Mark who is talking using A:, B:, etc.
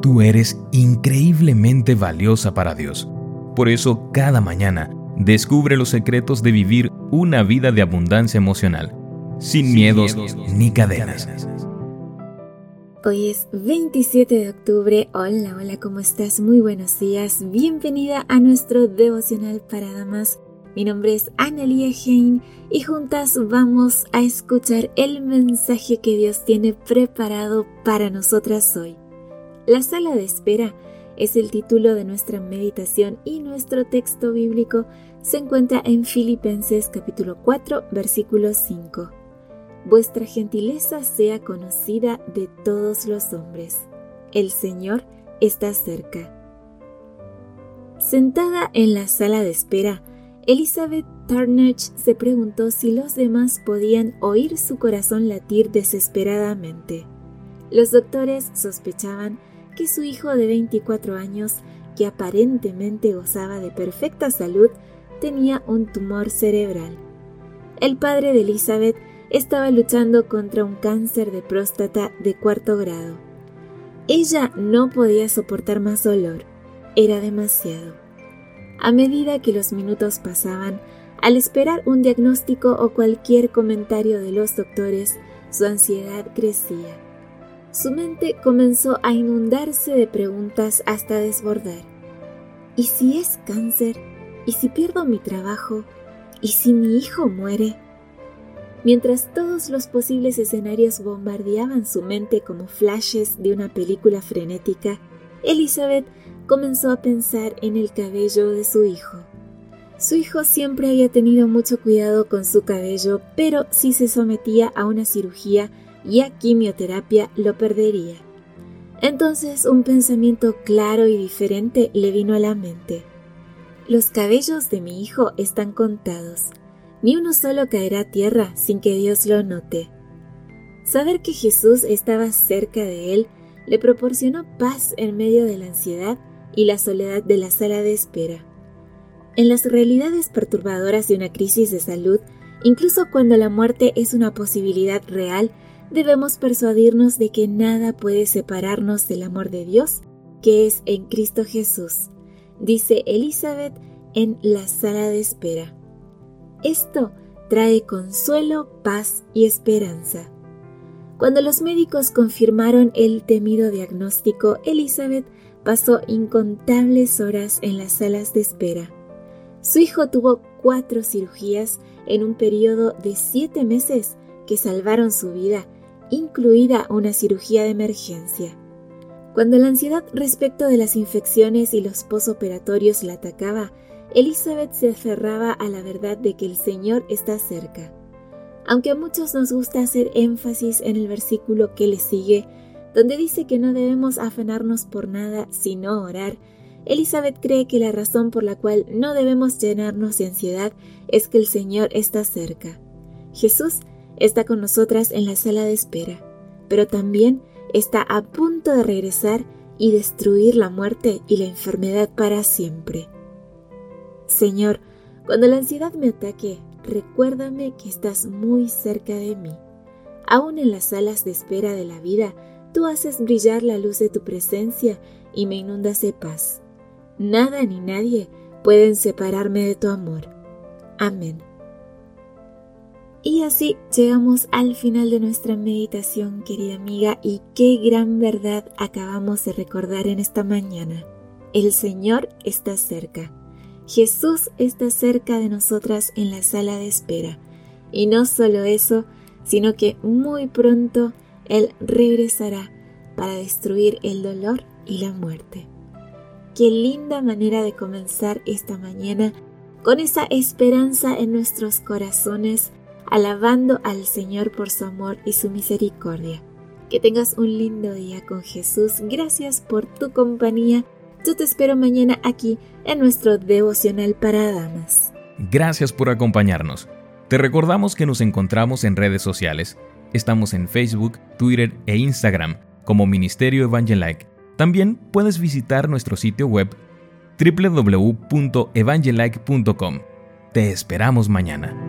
A: Tú eres increíblemente valiosa para Dios. Por eso, cada mañana, descubre los secretos de vivir una vida de abundancia emocional, sin, miedos, ni cadenas.
B: Hoy es 27 de octubre. Hola, hola, ¿cómo estás? Muy buenos días. Bienvenida a nuestro devocional para damas. Mi nombre es Analia Hein y juntas vamos a escuchar el mensaje que Dios tiene preparado para nosotras hoy. La sala de espera es el título de nuestra meditación y nuestro texto bíblico se encuentra en Filipenses capítulo 4 versículo 5. Vuestra gentileza sea conocida de todos los hombres. El Señor está cerca. Sentada en la sala de espera, Elizabeth Tarnage se preguntó si los demás podían oír su corazón latir desesperadamente. Los doctores sospechaban que su hijo de 24 años, que aparentemente gozaba de perfecta salud, tenía un tumor cerebral. El padre de Elizabeth estaba luchando contra un cáncer de próstata de cuarto grado. Ella no podía soportar más dolor, era demasiado. A medida que los minutos pasaban, al esperar un diagnóstico o cualquier comentario de los doctores, su ansiedad crecía. Su mente comenzó a inundarse de preguntas hasta desbordar. ¿Y si es cáncer? ¿Y si pierdo mi trabajo? ¿Y si mi hijo muere? Mientras todos los posibles escenarios bombardeaban su mente como flashes de una película frenética, Elizabeth comenzó a pensar en el cabello de su hijo. Su hijo siempre había tenido mucho cuidado con su cabello, pero si se sometía a una cirugía y a quimioterapia lo perdería. Entonces un pensamiento claro y diferente le vino a la mente. Los cabellos de mi hijo están contados. Ni uno solo caerá a tierra sin que Dios lo note. Saber que Jesús estaba cerca de él le proporcionó paz en medio de la ansiedad y la soledad de la sala de espera. En las realidades perturbadoras de una crisis de salud, incluso cuando la muerte es una posibilidad real, debemos persuadirnos de que nada puede separarnos del amor de Dios, que es en Cristo Jesús, dice Elizabeth en la sala de espera. Esto trae consuelo, paz y esperanza. Cuando los médicos confirmaron el temido diagnóstico, Elizabeth pasó incontables horas en las salas de espera. Su hijo tuvo cuatro cirugías en un periodo de siete meses que salvaron su vida incluida una cirugía de emergencia. Cuando la ansiedad respecto de las infecciones y los posoperatorios la atacaba, Elizabeth se aferraba a la verdad de que el Señor está cerca. Aunque a muchos nos gusta hacer énfasis en el versículo que le sigue, donde dice que no debemos afanarnos por nada sino orar, Elizabeth cree que la razón por la cual no debemos llenarnos de ansiedad es que el Señor está cerca. Jesús está con nosotras en la sala de espera, pero también está a punto de regresar y destruir la muerte y la enfermedad para siempre. Señor, cuando la ansiedad me ataque, recuérdame que estás muy cerca de mí. Aún en las salas de espera de la vida, tú haces brillar la luz de tu presencia y me inundas de paz. Nada ni nadie pueden separarme de tu amor. Amén. Y así llegamos al final de nuestra meditación, querida amiga, y qué gran verdad acabamos de recordar en esta mañana. El Señor está cerca. Jesús está cerca de nosotras en la sala de espera. Y no solo eso, sino que muy pronto Él regresará para destruir el dolor y la muerte. Qué linda manera de comenzar esta mañana con esa esperanza en nuestros corazones alabando al Señor por su amor y su misericordia. Que tengas un lindo día con Jesús. Gracias por tu compañía. Yo te espero mañana aquí en nuestro devocional para damas.
A: Gracias por acompañarnos. Te recordamos que nos encontramos en redes sociales. Estamos en Facebook, Twitter e Instagram como Ministerio Evangelike. También puedes visitar nuestro sitio web www.evangelike.com. Te esperamos mañana.